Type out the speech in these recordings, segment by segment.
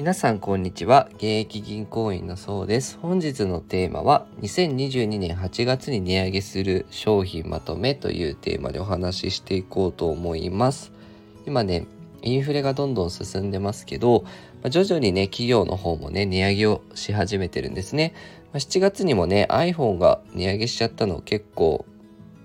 皆さんこんにちは。現役銀行員のそうです。本日のテーマは2022年8月に値上げする商品まとめというテーマでお話ししていこうと思います。今ねインフレがどんどん進んでますけど、まあ、徐々にね企業の方もね値上げをし始めてるんですね、まあ、7月にもね iPhone が値上げしちゃったの結構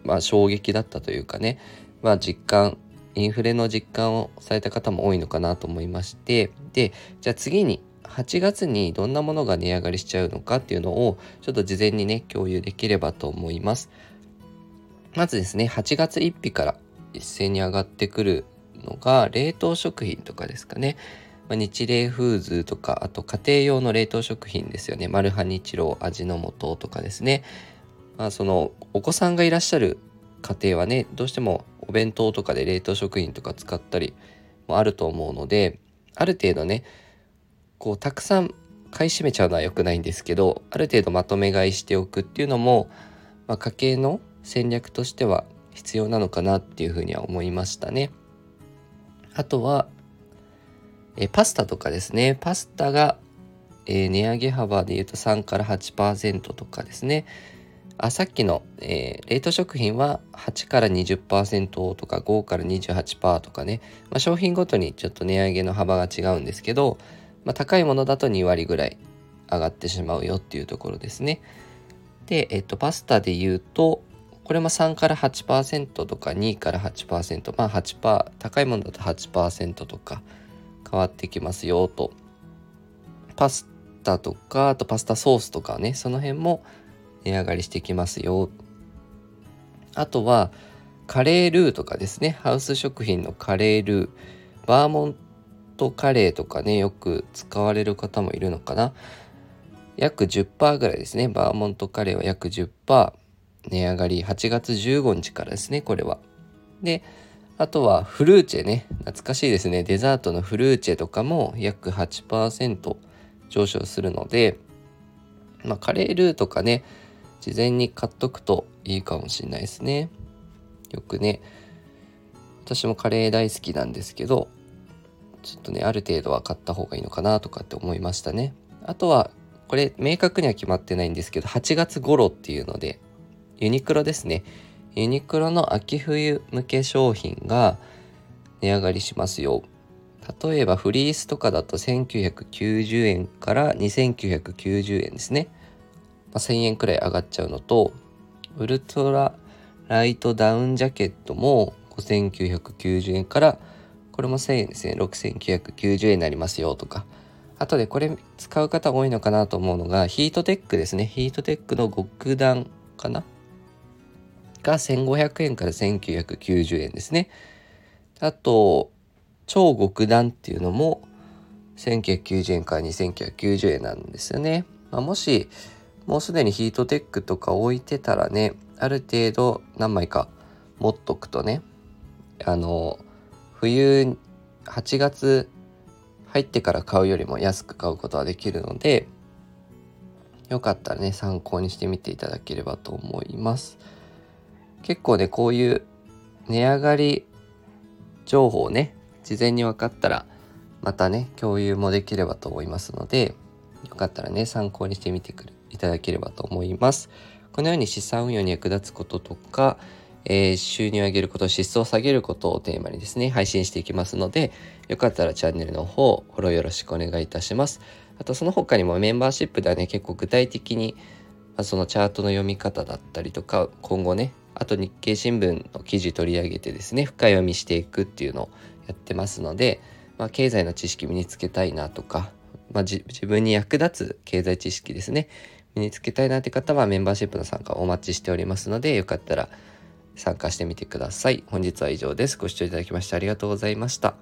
まあ衝撃だったというかね。まあ実感インフレの実感をされた方も多いのかなと思いましてでじゃあ次に8月にどんなものが値上がりしちゃうのかっていうのをちょっと事前にね共有できればと思います。まずですね8月1日から一斉に上がってくるのが冷凍食品とかですかね、ま、日霊フーズとかあと家庭用の冷凍食品ですよね。マルハニチロ味の素とかですね。まあそのお子さんがいらっしゃる家庭はねどうしてもお弁当とかで冷凍食品とか使ったりもあると思うのである程度ねこうたくさん買い占めちゃうのは良くないんですけどある程度まとめ買いしておくっていうのも、まあ、家計の戦略としては必要なのかなっていうふうには思いましたね。あとはえパスタとかですねパスタが、えー、値上げ幅で言うと3から8%とかですねあさっきの、えー、冷凍食品は8から20%とか5から28%とかね、まあ、商品ごとにちょっと値上げの幅が違うんですけど、まあ、高いものだと2割ぐらい上がってしまうよっていうところですね。で、えっと、パスタで言うとこれも3から8%とか2から8%まあ8%高いものだと8%とか変わってきますよと。パスタとかあとパスタソースとかねその辺も値上がりしてきますよ。あとはカレールーとかですね。ハウス食品のカレールー。バーモントカレーとかねよく使われる方もいるのかな。約10%ぐらいですね。バーモントカレーは約10%値上がり8月15日からですねこれは。であとはフルーチェね。懐かしいですね。デザートのフルーチェとかも約8%上昇するのでまあカレールーとかね事前に買っとくといいかもしれないですね。よくね私もカレー大好きなんですけどちょっとねある程度は買った方がいいのかなとかって思いましたね。あとはこれ明確には決まってないんですけど8月頃っていうのでユニクロですねユニクロの秋冬向け商品が値上がりしますよ例えばフリースとかだと1990円から2990円ですねまあ、1000円くらい上がっちゃうのとウルトラライトダウンジャケットも5990円からこれも1000円ですね。6990円になりますよとか。あとでこれ使う方多いのかなと思うのがヒートテックですね。ヒートテックの極暖かなが1500円から1990円ですね。あと超極暖っていうのも1990円から2990円なんですよね、まあ、もしもうすでにヒートテックとか置いてたらねある程度何枚か持っとくとねあの冬8月入ってから買うよりも安く買うことはできるのでよかったらね参考にしてみていただければと思います。結構ねこういう値上がり情報ね事前に分かったらまたね共有もできればと思いますのでよかったらね参考にしてみてくるいただければと思います。このように資産運用に役立つこととか、えー、収入を上げること、失踪を下げることをテーマにですね、配信していきますので、よかったらチャンネルの方、フォローよろしくお願いいたします。あと、その他にもメンバーシップではね、結構具体的に、まあ、そのチャートの読み方だったりとか、今後ね、あと日経新聞の記事取り上げてですね、深読みしていくっていうのをやってますので、まあ、経済の知識身につけたいなとか、まあ、自分に役立つ経済知識ですね。身につけたいなって方はメンバーシップの参加をお待ちしておりますので、よかったら参加してみてください。本日は以上です。ご視聴いただきましてありがとうございました。